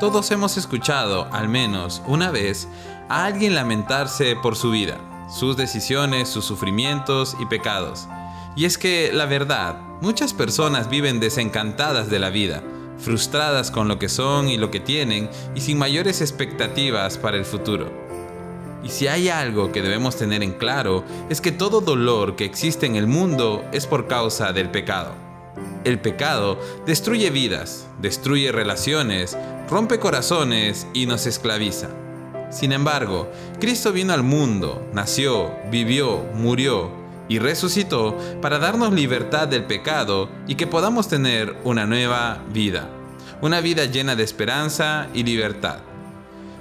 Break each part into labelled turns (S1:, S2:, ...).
S1: Todos hemos escuchado, al menos una vez, a alguien lamentarse por su vida, sus decisiones, sus sufrimientos y pecados. Y es que, la verdad, muchas personas viven desencantadas de la vida, frustradas con lo que son y lo que tienen y sin mayores expectativas para el futuro. Y si hay algo que debemos tener en claro es que todo dolor que existe en el mundo es por causa del pecado. El pecado destruye vidas, destruye relaciones, rompe corazones y nos esclaviza. Sin embargo, Cristo vino al mundo, nació, vivió, murió y resucitó para darnos libertad del pecado y que podamos tener una nueva vida, una vida llena de esperanza y libertad.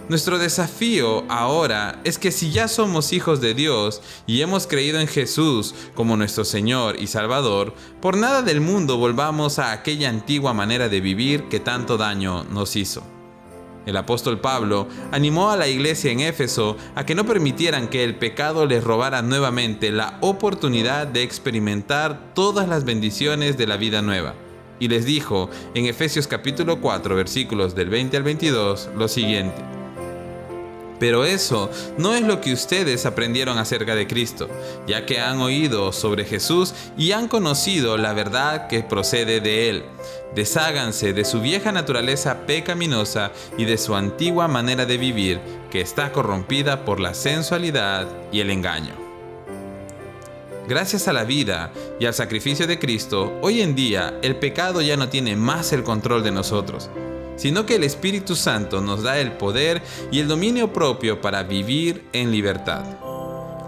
S1: Nuestro desafío ahora es que si ya somos hijos de Dios y hemos creído en Jesús como nuestro Señor y Salvador, por nada del mundo volvamos a aquella antigua manera de vivir que tanto daño nos hizo. El apóstol Pablo animó a la iglesia en Éfeso a que no permitieran que el pecado les robara nuevamente la oportunidad de experimentar todas las bendiciones de la vida nueva. Y les dijo en Efesios capítulo 4 versículos del 20 al 22 lo siguiente. Pero eso no es lo que ustedes aprendieron acerca de Cristo, ya que han oído sobre Jesús y han conocido la verdad que procede de Él. Desháganse de su vieja naturaleza pecaminosa y de su antigua manera de vivir, que está corrompida por la sensualidad y el engaño. Gracias a la vida y al sacrificio de Cristo, hoy en día el pecado ya no tiene más el control de nosotros sino que el Espíritu Santo nos da el poder y el dominio propio para vivir en libertad.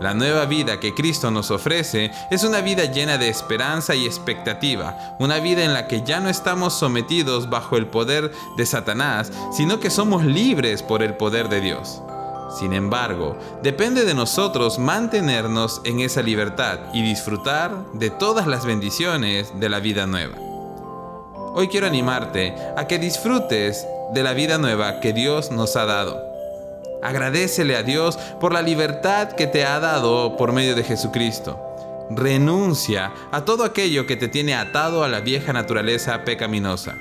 S1: La nueva vida que Cristo nos ofrece es una vida llena de esperanza y expectativa, una vida en la que ya no estamos sometidos bajo el poder de Satanás, sino que somos libres por el poder de Dios. Sin embargo, depende de nosotros mantenernos en esa libertad y disfrutar de todas las bendiciones de la vida nueva. Hoy quiero animarte a que disfrutes de la vida nueva que Dios nos ha dado. Agradecele a Dios por la libertad que te ha dado por medio de Jesucristo. Renuncia a todo aquello que te tiene atado a la vieja naturaleza pecaminosa.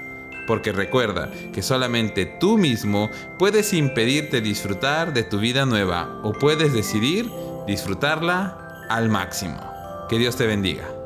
S1: Porque recuerda que solamente tú mismo puedes impedirte disfrutar de tu vida nueva o puedes decidir disfrutarla al máximo. Que Dios te bendiga.